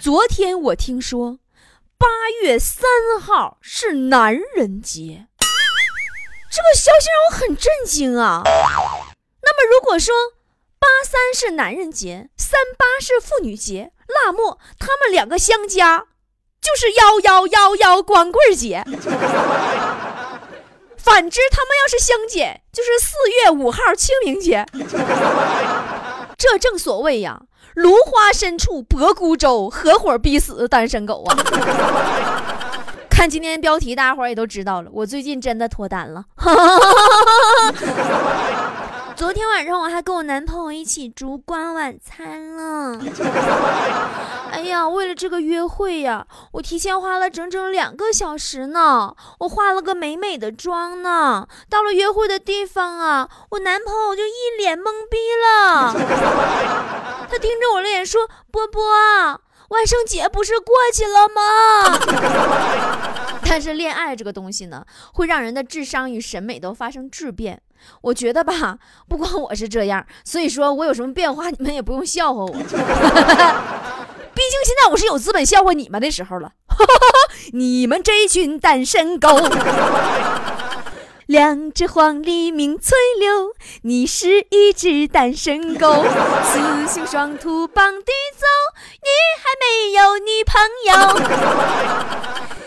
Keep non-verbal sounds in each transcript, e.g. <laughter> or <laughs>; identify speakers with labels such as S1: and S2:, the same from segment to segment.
S1: 昨天我听说，八月三号是男人节，这个消息让我很震惊啊。那么如果说八三是男人节，三八是妇女节，那么他们两个相加就是幺幺幺幺光棍节。反之，他们要是相减，就是四月五号清明节。这正所谓呀，芦花深处泊孤舟，合伙逼死单身狗啊！<laughs> 看今天标题，大家伙也都知道了，我最近真的脱单了。<laughs> 昨天晚上我还跟我男朋友一起烛光晚餐了。<laughs> 哎呀，为了这个约会呀，我提前花了整整两个小时呢。我化了个美美的妆呢。到了约会的地方啊，我男朋友就一脸懵逼了。<laughs> 他盯着我的脸说：“波波，万圣节不是过去了吗？” <laughs> 但是恋爱这个东西呢，会让人的智商与审美都发生质变。我觉得吧，不光我是这样，所以说我有什么变化，你们也不用笑话我。<laughs> 毕竟现在我是有资本笑话你们的时候了。<laughs> 你们这群单身狗，<laughs> 两只黄鹂鸣翠柳，你是一只单身狗，雌雄双兔傍地走，你还没有女朋友。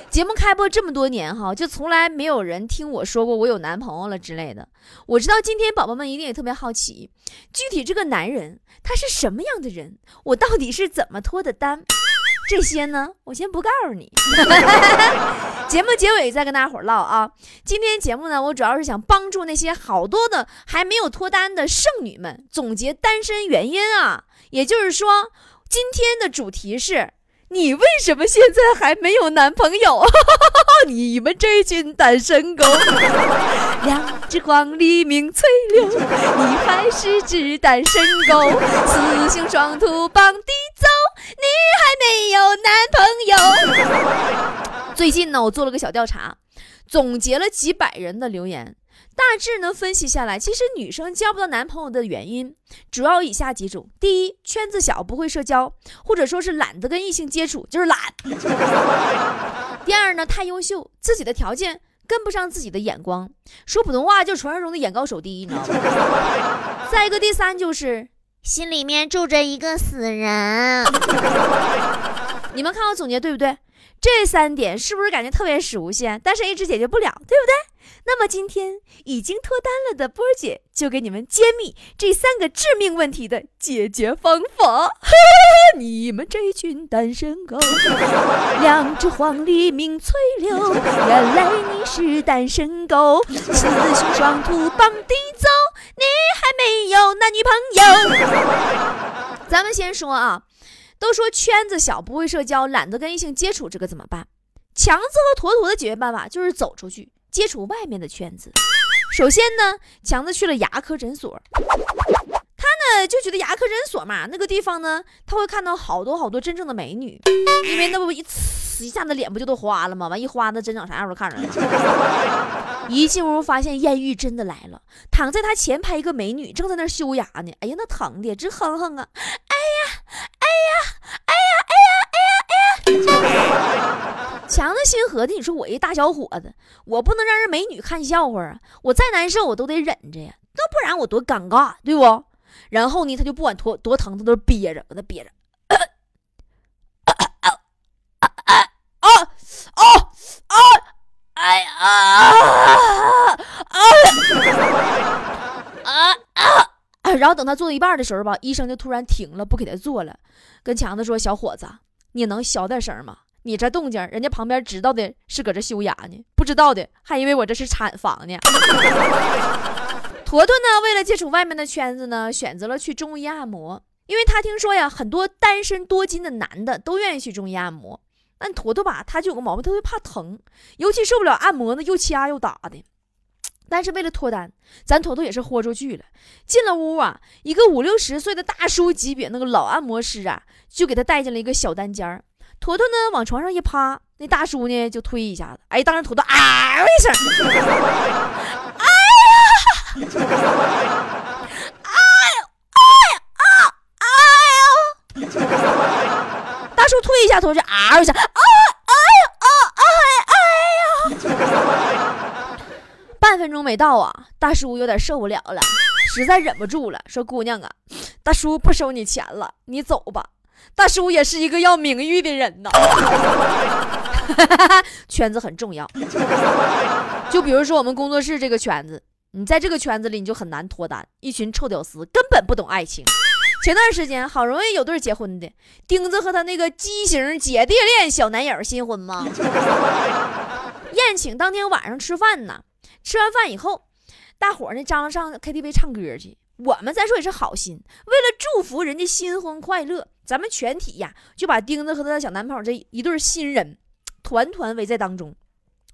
S1: 节目开播这么多年哈，就从来没有人听我说过我有男朋友了之类的。我知道今天宝宝们一定也特别好奇，具体这个男人他是什么样的人，我到底是怎么脱的单？这些呢，我先不告诉你。<laughs> 节目结尾再跟大家伙唠啊。今天节目呢，我主要是想帮助那些好多的还没有脱单的剩女们总结单身原因啊。也就是说，今天的主题是。你为什么现在还没有男朋友？<laughs> 你们这群单身狗，<laughs> 两只黄鹂鸣翠柳，你还是只单身狗，雌雄双兔傍地走，你还没有男朋友。最近呢，我做了个小调查，总结了几百人的留言。大致呢分析下来，其实女生交不到男朋友的原因主要以下几种：第一，圈子小，不会社交，或者说是懒得跟异性接触，就是懒；<laughs> 第二呢，太优秀，自己的条件跟不上自己的眼光，说普通话就传说中的眼高手低，你知道吗？<laughs> 再一个，第三就是心里面住着一个死人。<laughs> 你们看我总结对不对？这三点是不是感觉特别熟悉？但是一直解决不了，对不对？那么今天已经脱单了的波儿姐就给你们揭秘这三个致命问题的解决方法。你们这群单身狗，两只黄鹂鸣翠柳，原来你是单身狗，雌雄双兔傍地走，你还没有男女朋友。<laughs> 咱们先说啊。都说圈子小不会社交，懒得跟异性接触，这个怎么办？强子和坨坨的解决办法就是走出去接触外面的圈子。首先呢，强子去了牙科诊所，他呢就觉得牙科诊所嘛，那个地方呢，他会看到好多好多真正的美女，因为那不一呲一下子脸不就都花了吗？完一花，那真长啥样都看着了。一进屋发现艳遇真的来了，躺在他前排一个美女正在那修牙呢，哎呀那疼的直哼哼啊，哎呀。哎呀，哎呀，哎呀，哎呀，哎呀！强子心合计，你说我一大小伙子，我不能让人美女看笑话啊！我再难受，我都得忍着呀，那不然我多尴尬，对不？然后呢，他就不管多多疼，他都憋着，搁那憋着。啊啊啊啊啊啊！哎呀啊啊啊！然后等他做到一半的时候吧，医生就突然停了，不给他做了，跟强子说：“小伙子，你能小点声吗？你这动静，人家旁边知道的是搁这修牙呢，不知道的还以为我这是产房呢。”坨坨呢，为了接触外面的圈子呢，选择了去中医按摩。因为他听说呀，很多单身多金的男的都愿意去中医按摩。那坨坨吧，他就有个毛病，特别怕疼，尤其受不了按摩呢，又掐又打的。但是为了脱单，咱坨坨也是豁出去了。进了屋啊，一个五六十岁的大叔级别那个老按摩师啊，就给他带进了一个小单间儿。坨坨呢往床上一趴，那大叔呢就推一下子，哎，当时坨坨啊一声，哎呦，哎呀，哎呀，哎呦，大叔推一下坨就啊一下，啊，哎呦，啊，哎，哎呀，半分钟没到啊，大叔有点受不了了，实在忍不住了，说：“姑娘啊，大叔不收你钱了，你走吧。”大叔也是一个要名誉的人呐，<laughs> 圈子很重要。<laughs> 就比如说我们工作室这个圈子，你在这个圈子里你就很难脱单，一群臭屌丝根本不懂爱情。前段时间好容易有对结婚的，钉子和他那个畸形姐弟恋小男友新婚嘛。<laughs> 宴请当天晚上吃饭呢，吃完饭以后，大伙儿呢张罗上 KTV 唱歌去。我们再说也是好心，为了祝福人家新婚快乐，咱们全体呀就把钉子和他的小男朋友这一对新人团团围在当中，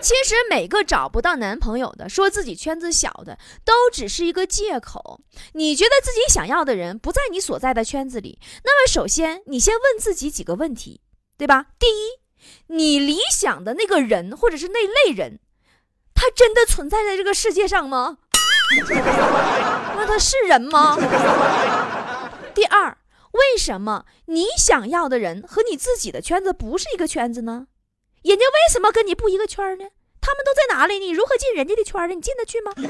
S1: 其实每个找不到男朋友的，说自己圈子小的，都只是一个借口。你觉得自己想要的人不在你所在的圈子里，那么首先你先问自己几个问题，对吧？第一，你理想的那个人或者是那类人，他真的存在在这个世界上吗？那他是人吗？第二，为什么你想要的人和你自己的圈子不是一个圈子呢？人家为什么跟你不一个圈呢？他们都在哪里？你如何进人家的圈呢？你进得去吗？<laughs>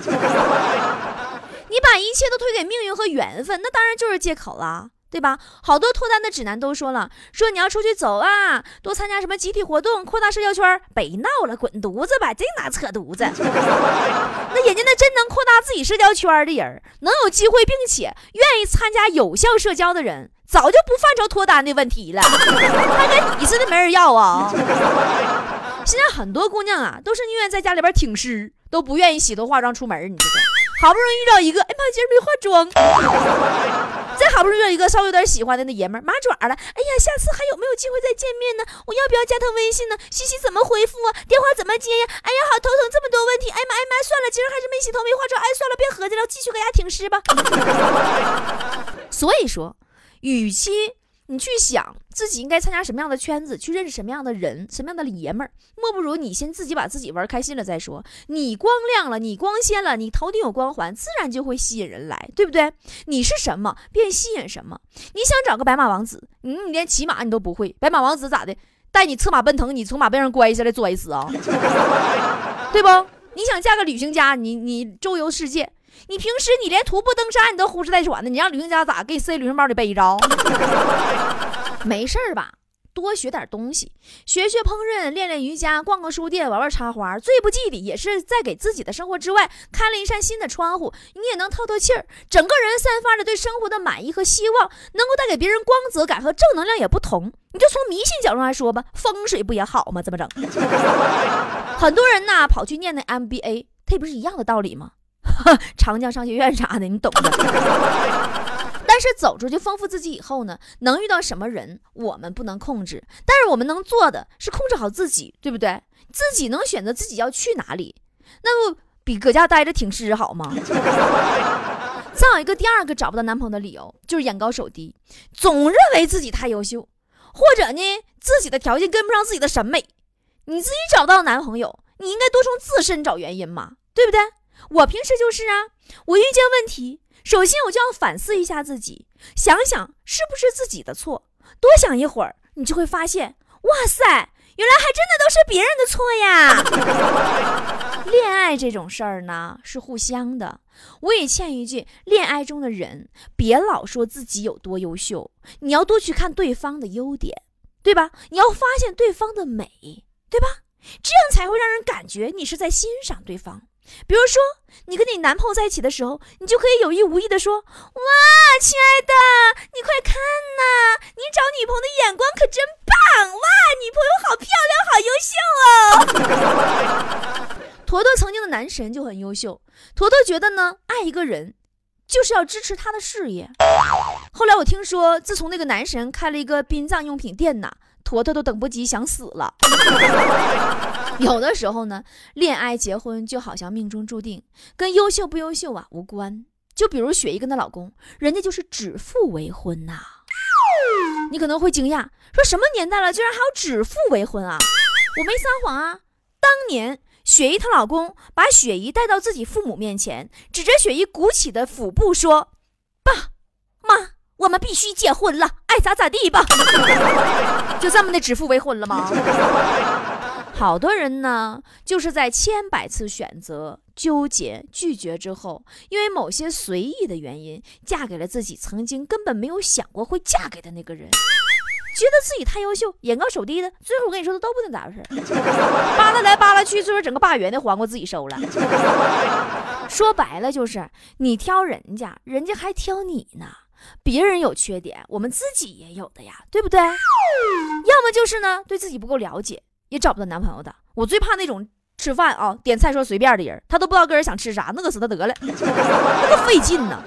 S1: 你把一切都推给命运和缘分，那当然就是借口了，对吧？好多脱单的指南都说了，说你要出去走啊，多参加什么集体活动，扩大社交圈。别闹了，滚犊子吧！净拿扯犊子。<laughs> 那人家那真能扩大自己社交圈的人，能有机会并且愿意参加有效社交的人。早就不犯愁脱单的问题了，还跟你似的没人要啊！现在很多姑娘啊，都是宁愿在家里边挺尸，都不愿意洗头化妆出门。你说这好不容易遇到一个，哎妈，今儿没化妆；再好不容易遇到一个稍微有点喜欢的那爷们儿，麻爪了。哎呀，下次还有没有机会再见面呢？我要不要加他微信呢？信息怎么回复啊？电话怎么接呀？哎呀，好头疼，这么多问题。哎妈哎妈，算了，今儿还是没洗头没化妆。哎，算了，别合计了，继续搁家挺尸吧。所以说。与其你去想自己应该参加什么样的圈子，去认识什么样的人，什么样的爷们儿，莫不如你先自己把自己玩开心了再说。你光亮了，你光鲜了，你头顶有光环，自然就会吸引人来，对不对？你是什么，便吸引什么。你想找个白马王子，你你连骑马你都不会，白马王子咋的？带你策马奔腾，你从马背上摔下来摔死啊？对不？你想嫁个旅行家，你你周游世界。你平时你连徒步登山你都呼哧带喘的，你让旅行家咋给你塞旅行包里背着？<laughs> 没事儿吧？多学点东西，学学烹饪，练练瑜伽，逛个书店，玩玩插花，最不济的也是在给自己的生活之外开了一扇新的窗户，你也能透透气儿，整个人散发着对生活的满意和希望，能够带给别人光泽感和正能量也不同。你就从迷信角度来说吧，风水不也好吗？怎么整？<laughs> 很多人呐跑去念那 MBA，它也不是一样的道理吗？<laughs> 长江商学院啥的，你懂的。<laughs> 但是走出去丰富自己以后呢，能遇到什么人我们不能控制，但是我们能做的是控制好自己，对不对？自己能选择自己要去哪里，那不比搁家待着挺尸好吗？<laughs> 再有一个第二个找不到男朋友的理由，就是眼高手低，总认为自己太优秀，或者呢自己的条件跟不上自己的审美。你自己找不到男朋友，你应该多从自身找原因嘛，对不对？我平时就是啊，我遇见问题，首先我就要反思一下自己，想想是不是自己的错。多想一会儿，你就会发现，哇塞，原来还真的都是别人的错呀。<laughs> 恋爱这种事儿呢，是互相的。我也劝一句，恋爱中的人别老说自己有多优秀，你要多去看对方的优点，对吧？你要发现对方的美，对吧？这样才会让人感觉你是在欣赏对方。比如说，你跟你男朋友在一起的时候，你就可以有意无意的说：“哇，亲爱的，你快看呐，你找女朋友的眼光可真棒！哇，女朋友好漂亮，好优秀哦。<laughs> ”坨坨曾经的男神就很优秀，坨坨觉得呢，爱一个人就是要支持他的事业。后来我听说，自从那个男神开了一个殡葬用品店呐，坨坨都等不及想死了。<laughs> 有的时候呢，恋爱结婚就好像命中注定，跟优秀不优秀啊无关。就比如雪姨跟她老公，人家就是指腹为婚呐。你可能会惊讶，说什么年代了，居然还有指腹为婚啊？我没撒谎啊，当年雪姨她老公把雪姨带到自己父母面前，指着雪姨鼓起的腹部说：“爸妈，必须结婚了，爱咋咋地吧。<laughs> ”就这么的指腹为婚了吗？<laughs> 好多人呢，就是在千百次选择、纠结、拒绝之后，因为某些随意的原因，嫁给了自己曾经根本没有想过会嫁给的那个人，觉得自己太优秀，眼高手低的，最后我跟你说的都不定咋回事，扒拉来扒拉去，最后整个大圆的黄瓜自己收了。<laughs> 说白了就是你挑人家，人家还挑你呢。别人有缺点，我们自己也有的呀，对不对？要么就是呢，对自己不够了解。也找不到男朋友的，我最怕那种吃饭啊点菜说随便的人，他都不知道个人想吃啥，饿死他得了，<laughs> 那么费劲呢。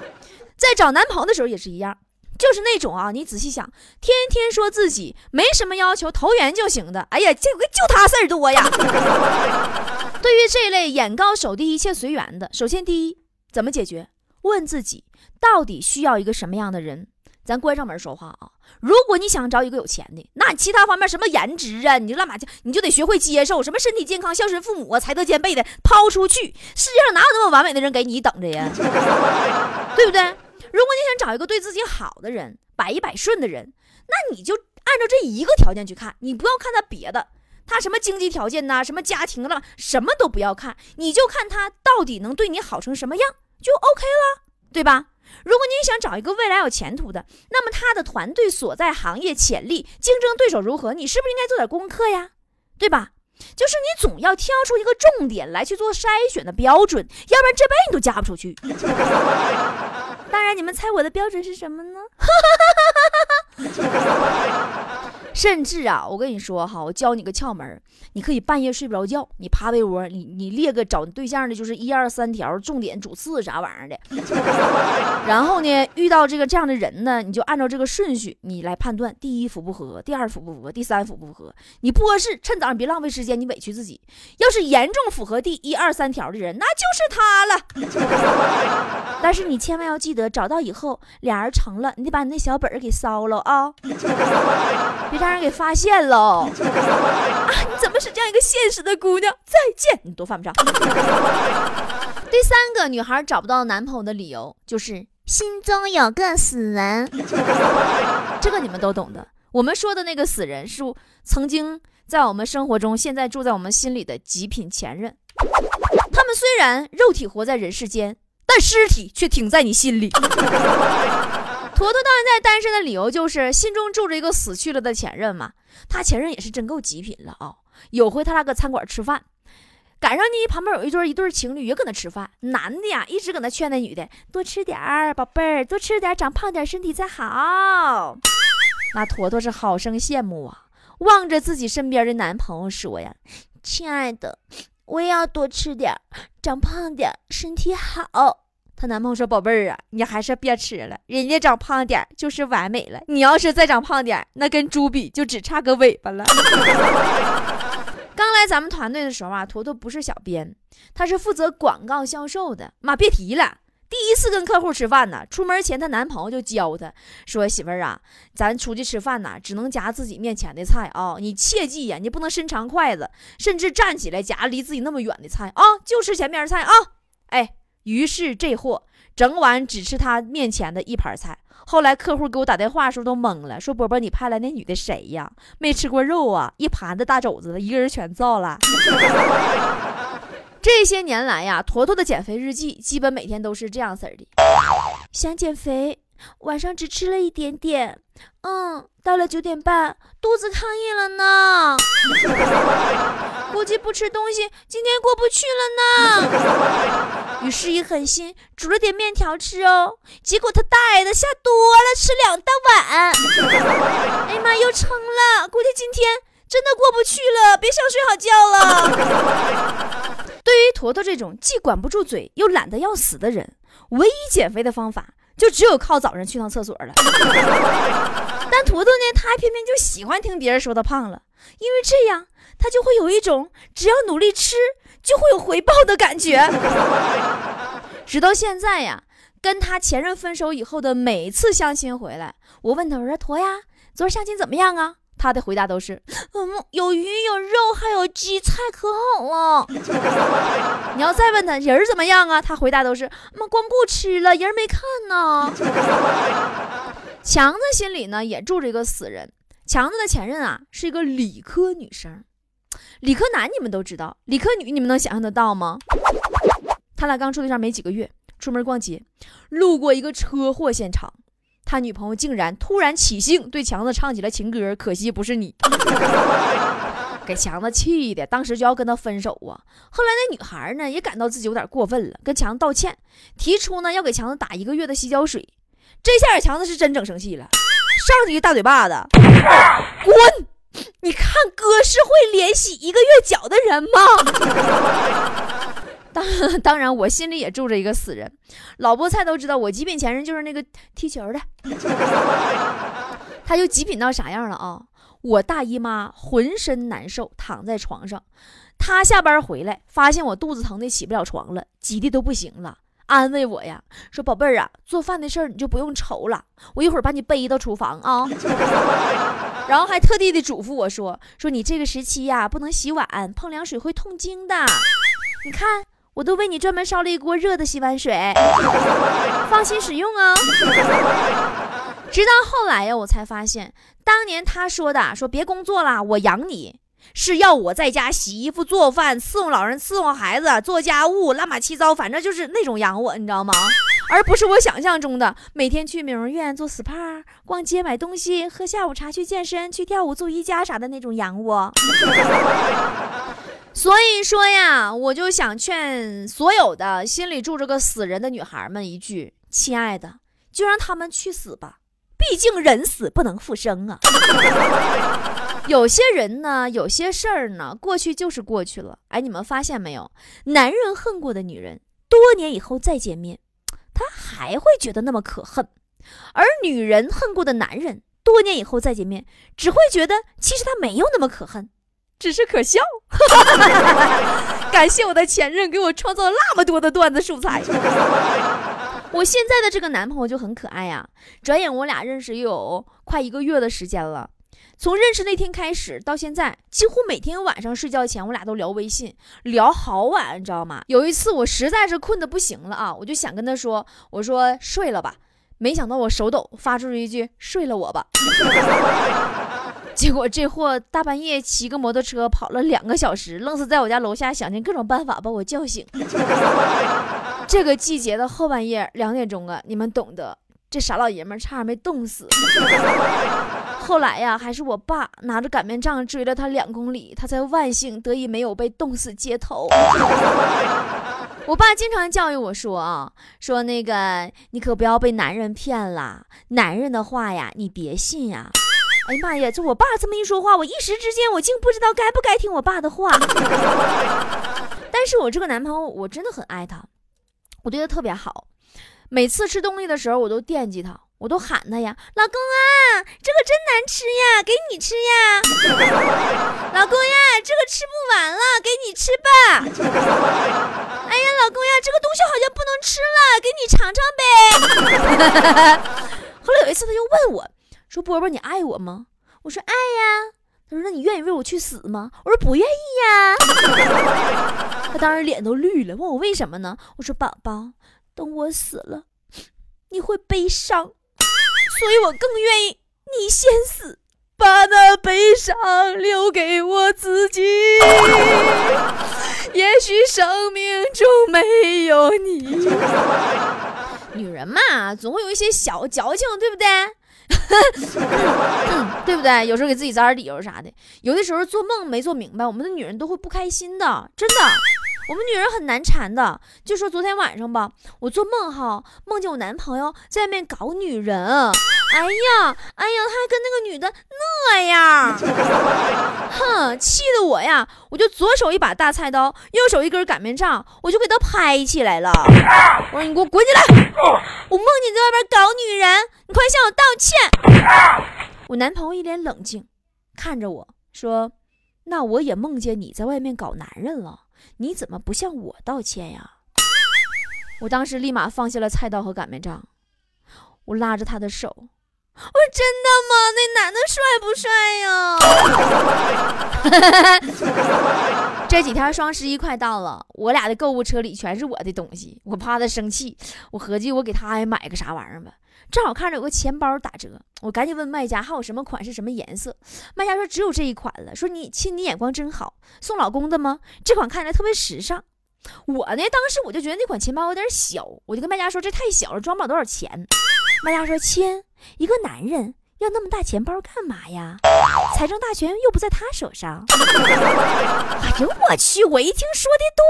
S1: 在找男朋友的时候也是一样，就是那种啊，你仔细想，天天说自己没什么要求，投缘就行的，哎呀，这回就他事儿多呀。<laughs> 对于这类眼高手低、一切随缘的，首先第一，怎么解决？问自己到底需要一个什么样的人。咱关上门说话啊！如果你想找一个有钱的，那其他方面什么颜值啊，你就乱码去，你就得学会接受什么身体健康、孝顺父母啊、才德兼备的抛出去。世界上哪有那么完美的人给你等着呀？<laughs> 对不对？如果你想找一个对自己好的人，百依百顺的人，那你就按照这一个条件去看，你不要看他别的，他什么经济条件呐，什么家庭了，什么都不要看，你就看他到底能对你好成什么样，就 OK 了，对吧？如果你想找一个未来有前途的，那么他的团队所在行业潜力、竞争对手如何，你是不是应该做点功课呀？对吧？就是你总要挑出一个重点来去做筛选的标准，要不然这辈子你都嫁不出去。当然，你们猜我的标准是什么呢？<laughs> 甚至啊，我跟你说哈，我教你个窍门你可以半夜睡不着觉，你趴被窝，你你列个找对象的，就是一二三条重点主次啥玩意儿的。<laughs> 然后呢，遇到这个这样的人呢，你就按照这个顺序，你来判断：第一符不符合，第二符不符合，第三符不符合。你不合适，趁早上别浪费时间，你委屈自己。要是严重符合第一二三条的人，那就是他了。<laughs> 但是你千万要记得，找到以后俩人成了，你得把你那小本儿给烧了啊，别。<laughs> 让人给发现了啊！你怎么是这样一个现实的姑娘？再见，你都犯不上。第三个女孩找不到男朋友的理由就是心中有个死人，这个你们都懂的。我们说的那个死人是曾经在我们生活中，现在住在我们心里的极品前任。他们虽然肉体活在人世间，但尸体却挺在你心里。坨坨到现在单身的理由就是心中住着一个死去了的前任嘛。他前任也是真够极品了啊！有回他俩搁餐馆吃饭，赶上呢旁边有一对一对情侣也搁那吃饭，男的呀一直搁那劝那女的多吃点儿，宝贝儿多吃点，长胖点身体才好。那坨坨是好生羡慕啊，望着自己身边的男朋友说呀：“亲爱的，我也要多吃点，长胖点，身体好。”她男朋友说：“宝贝儿啊，你还是别吃了，人家长胖点就是完美了。你要是再长胖点，那跟猪比就只差个尾巴了。<laughs> ”刚来咱们团队的时候啊，坨坨不是小编，他是负责广告销售的。妈，别提了，第一次跟客户吃饭呢，出门前她男朋友就教她说：“媳妇儿啊，咱出去吃饭呢，只能夹自己面前的菜啊，你切记呀，你不能伸长筷子，甚至站起来夹离自己那么远的菜啊，就吃前面的菜啊。”哎。于是这货整晚只吃他面前的一盘菜。后来客户给我打电话的时候都懵了，说：“波波，你派来那女的谁呀？没吃过肉啊？一盘子大肘子，一个人全造了。”这些年来呀，坨坨的减肥日记基本每天都是这样式的：想减肥，晚上只吃了一点点。嗯，到了九点半，肚子抗议了呢。<laughs> 估计不吃东西，今天过不去了呢。于是，一狠心煮了点面条吃哦。结果他大爷的下多了，吃两大碗。<laughs> 哎呀妈，又撑了。估计今天真的过不去了，别想睡好觉了。<laughs> 对于坨坨这种既管不住嘴又懒得要死的人，唯一减肥的方法就只有靠早上去趟厕所了。<laughs> 但坨坨呢，他偏偏就喜欢听别人说他胖了，因为这样他就会有一种只要努力吃就会有回报的感觉。<laughs> 直到现在呀，跟他前任分手以后的每次相亲回来，我问他我说：“坨呀，昨儿相亲怎么样啊？”他的回答都是：“嗯，有鱼有肉还有鸡，菜可好了。<laughs> ”你要再问他人怎么样啊？他回答都是：“妈光顾吃了，人没看呢。<laughs> ”强子心里呢也住着一个死人。强子的前任啊是一个理科女生，理科男你们都知道，理科女你们能想象得到吗？他俩刚处对象没几个月，出门逛街，路过一个车祸现场。他女朋友竟然突然起兴，对强子唱起了情歌。可惜不是你，<laughs> 给强子气的，当时就要跟他分手啊。后来那女孩呢，也感到自己有点过分了，跟强子道歉，提出呢要给强子打一个月的洗脚水。这下强子是真整生气了，上去一大嘴巴子，滚！你看哥是会连洗一个月脚的人吗？<laughs> 当当然，我心里也住着一个死人。老菠菜都知道，我极品前任就是那个踢球的。<laughs> 他就极品到啥样了啊？我大姨妈浑身难受，躺在床上。他下班回来，发现我肚子疼的起不了床了，急的都不行了，安慰我呀，说宝贝儿啊，做饭的事儿你就不用愁了，我一会儿把你背到厨房啊。然后还特地的嘱咐我说，说你这个时期呀，不能洗碗，碰凉水会痛经的。你看。我都为你专门烧了一锅热的洗碗水，放心使用哦。直到后来呀，我才发现，当年他说的“说别工作了，我养你”，是要我在家洗衣服、做饭、伺候老人、伺候孩子、做家务，乱码七糟，反正就是那种养我，你知道吗？而不是我想象中的每天去美容院做 SPA、逛街买东西、喝下午茶、去健身、去跳舞、做瑜伽啥的那种洋我。<laughs> 所以说呀，我就想劝所有的心里住着个死人的女孩们一句：亲爱的，就让他们去死吧，毕竟人死不能复生啊。<laughs> 有些人呢，有些事儿呢，过去就是过去了。哎，你们发现没有？男人恨过的女人，多年以后再见面，他还会觉得那么可恨；而女人恨过的男人，多年以后再见面，只会觉得其实他没有那么可恨。只是可笑，<laughs> 感谢我的前任给我创造了那么多的段子素材。我现在的这个男朋友就很可爱呀，转眼我俩认识有快一个月的时间了。从认识那天开始到现在，几乎每天晚上睡觉前我俩都聊微信，聊好晚，你知道吗？有一次我实在是困得不行了啊，我就想跟他说，我说睡了吧，没想到我手抖发出了一句睡了我吧。<laughs> 结果这货大半夜骑个摩托车跑了两个小时，愣是在我家楼下想尽各种办法把我叫醒。<laughs> 这个季节的后半夜两点钟啊，你们懂得，这傻老爷们差点没冻死。后来呀，还是我爸拿着擀面杖追了他两公里，他才万幸得以没有被冻死街头。我爸经常教育我说啊，说那个你可不要被男人骗了，男人的话呀，你别信呀。哎呀妈呀！就我爸这么一说话，我一时之间我竟不知道该不该听我爸的话。但是我这个男朋友，我真的很爱他，我对他特别好。每次吃东西的时候，我都惦记他，我都喊他呀，老公啊，这个真难吃呀，给你吃呀。<laughs> 老公呀，这个吃不完了，给你吃吧。哎呀，老公呀，这个东西好像不能吃了，给你尝尝呗。<laughs> 后来有一次，他就问我。说波波，你爱我吗？我说爱呀。他说那你愿意为我去死吗？我说不愿意呀。他当时脸都绿了，问我为什么呢？我说宝宝，等我死了，你会悲伤，所以我更愿意你先死，把那悲伤留给我自己。<laughs> 也许生命中没有你。女人嘛，总会有一些小矫情，对不对？<laughs> 对不对？有时候给自己找点理由啥的。有的时候做梦没做明白，我们的女人都会不开心的，真的。我们女人很难缠的。就说昨天晚上吧，我做梦哈，梦见我男朋友在外面搞女人。哎呀，哎呀，他还跟那个女的那样，<laughs> 哼，气得我呀，我就左手一把大菜刀，右手一根擀面杖，我就给他拍起来了。我说你给我滚起来！我梦见你在外边搞女人，你快向我道歉。我男朋友一脸冷静，看着我说：“那我也梦见你在外面搞男人了，你怎么不向我道歉呀？”我当时立马放下了菜刀和擀面杖，我拉着他的手。我真的吗？那男的帅不帅呀？<laughs> 这几天双十一快到了，我俩的购物车里全是我的东西，我怕他生气，我合计我给他也买个啥玩意儿吧。正好看着有个钱包打折，我赶紧问卖家还有什么款式、什么颜色。卖家说只有这一款了，说你亲，你眼光真好，送老公的吗？这款看起来特别时尚。我呢，当时我就觉得那款钱包有点小，我就跟卖家说这太小了，装不了多少钱。卖家说亲。一个男人要那么大钱包干嘛呀？财政大权又不在他手上。哎呦我去！我一听说的对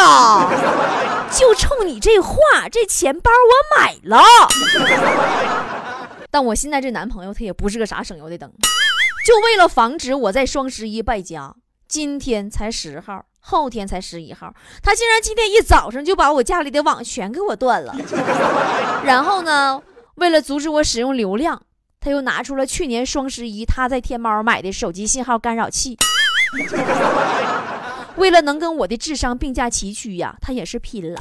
S1: 呀，就冲你这话，这钱包我买了。但我现在这男朋友他也不是个啥省油的灯，就为了防止我在双十一败家，今天才十号，后天才十一号，他竟然今天一早上就把我家里的网全给我断了。然后呢？为了阻止我使用流量，他又拿出了去年双十一他在天猫买的手机信号干扰器。为了能跟我的智商并驾齐驱呀，他也是拼了。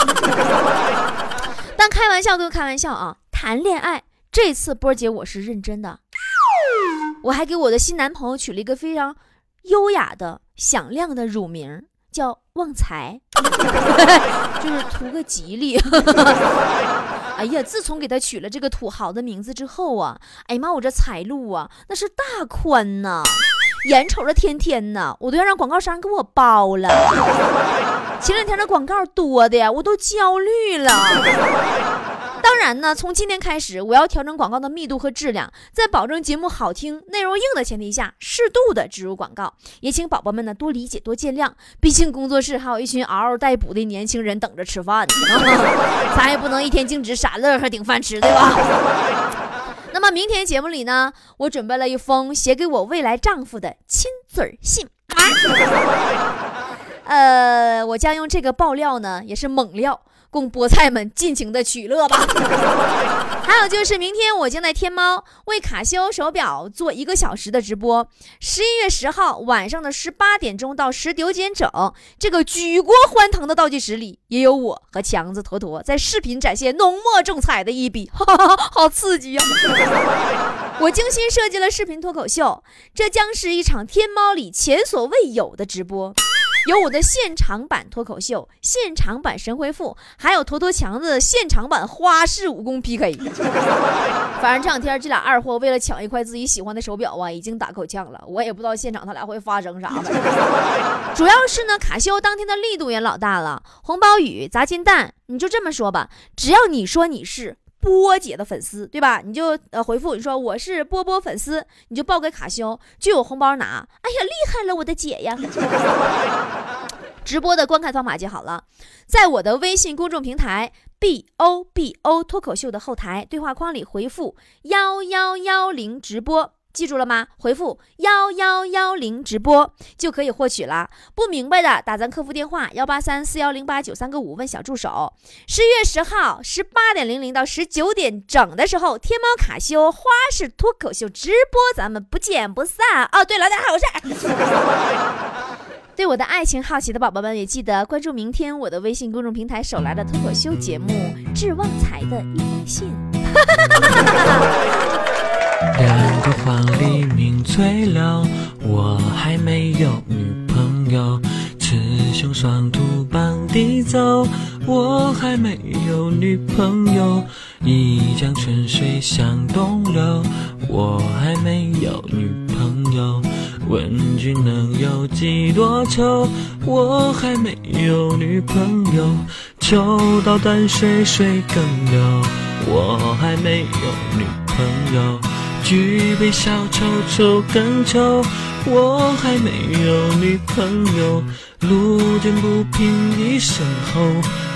S1: 但开玩笑归开玩笑啊，谈恋爱这次波姐我是认真的。我还给我的新男朋友取了一个非常优雅的、响亮的乳名，叫旺财，<laughs> 就是图个吉利。哎呀，<laughs> 自从给他取了这个土豪的名字之后啊，哎呀妈，我这财路啊那是大宽呐，<laughs> 眼瞅着天天呐，我都要让广告商给我包了。<laughs> 前两天的广告多的呀，我都焦虑了。当然呢，从今天开始，我要调整广告的密度和质量，在保证节目好听、内容硬的前提下，适度的植入广告。也请宝宝们呢多理解、多见谅。毕竟工作室还有一群嗷嗷待哺的年轻人等着吃饭呢，<laughs> 咱也不能一天净值傻乐呵顶饭吃，对吧？<laughs> 那么明天节目里呢，我准备了一封写给我未来丈夫的亲嘴信。<laughs> 呃，我将用这个爆料呢，也是猛料。供菠菜们尽情的取乐吧。<laughs> 还有就是明天我将在天猫为卡西欧手表做一个小时的直播。十一月十号晚上的十八点钟到十九点整，这个举国欢腾的倒计时里，也有我和强子坨坨在视频展现浓墨重彩的一笔，哈哈哈，好刺激呀！我精心设计了视频脱口秀，这将是一场天猫里前所未有的直播。有我的现场版脱口秀，现场版神回复，还有坨坨强子现场版花式武功 PK。<laughs> 反正这两天这俩二货为了抢一块自己喜欢的手表啊，已经打够呛了。我也不知道现场他俩会发生啥。<laughs> 主要是呢，卡西欧当天的力度也老大了，红包雨、砸金蛋，你就这么说吧，只要你说你是。波姐的粉丝对吧？你就呃回复你说我是波波粉丝，你就报给卡修，就有红包拿。哎呀，厉害了，我的姐呀！<laughs> 直播的观看方法记好了，在我的微信公众平台 B O B O 脱口秀的后台对话框里回复幺幺幺零直播。记住了吗？回复幺幺幺零直播就可以获取了。不明白的打咱客服电话幺八三四幺零八九三个五问小助手。十月十号十八点零零到十九点整的时候，天猫卡西欧花式脱口秀直播，咱们不见不散。哦，对了，还有事儿。<laughs> 对我的爱情好奇的宝宝们，也记得关注明天我的微信公众平台手来的脱口秀节目《致旺财的一封信》。<laughs>
S2: 两个黄鹂鸣翠柳，我还没有女朋友。雌雄双兔傍地走，我还没有女朋友。一江春水向东流，我还没有女朋友。问君能有几多愁？我还没有女朋友。秋到断水水更流，我还没有女朋友。举杯消愁愁更愁，我还没有女朋友。路见不平一声吼，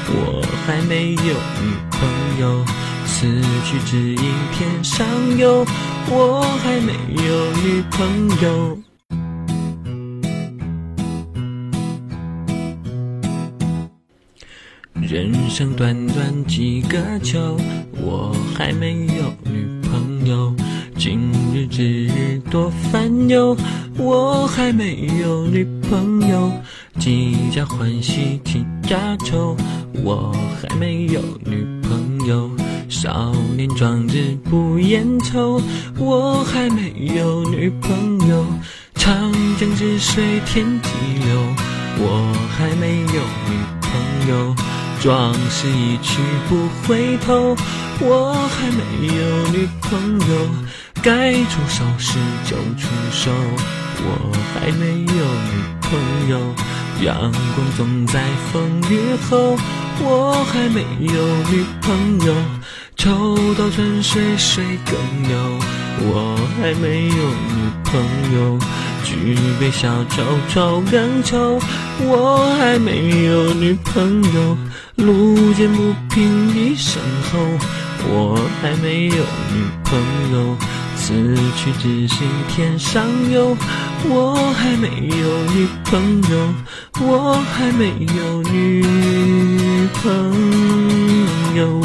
S2: 我还没有女朋友。此去只应天上有，我还没有女朋友。人生短短几个秋，我还没有女朋友。之日多烦忧，我还没有女朋友。几家欢喜几家愁，我还没有女朋友。少年壮志不言愁，我还没有女朋友。长江之水天际流，我还没有女朋友。壮士一去不回头，我还没有女朋友。该出手时就出手，我还没有女朋友。阳光总在风雨后，我还没有女朋友。抽刀春水水更流，我还没有女朋友。举杯消愁愁更愁，我还没有女朋友。路见不平一声吼，我还没有女朋友。此去只是天上有，我还没有女朋友，我还没有女朋友。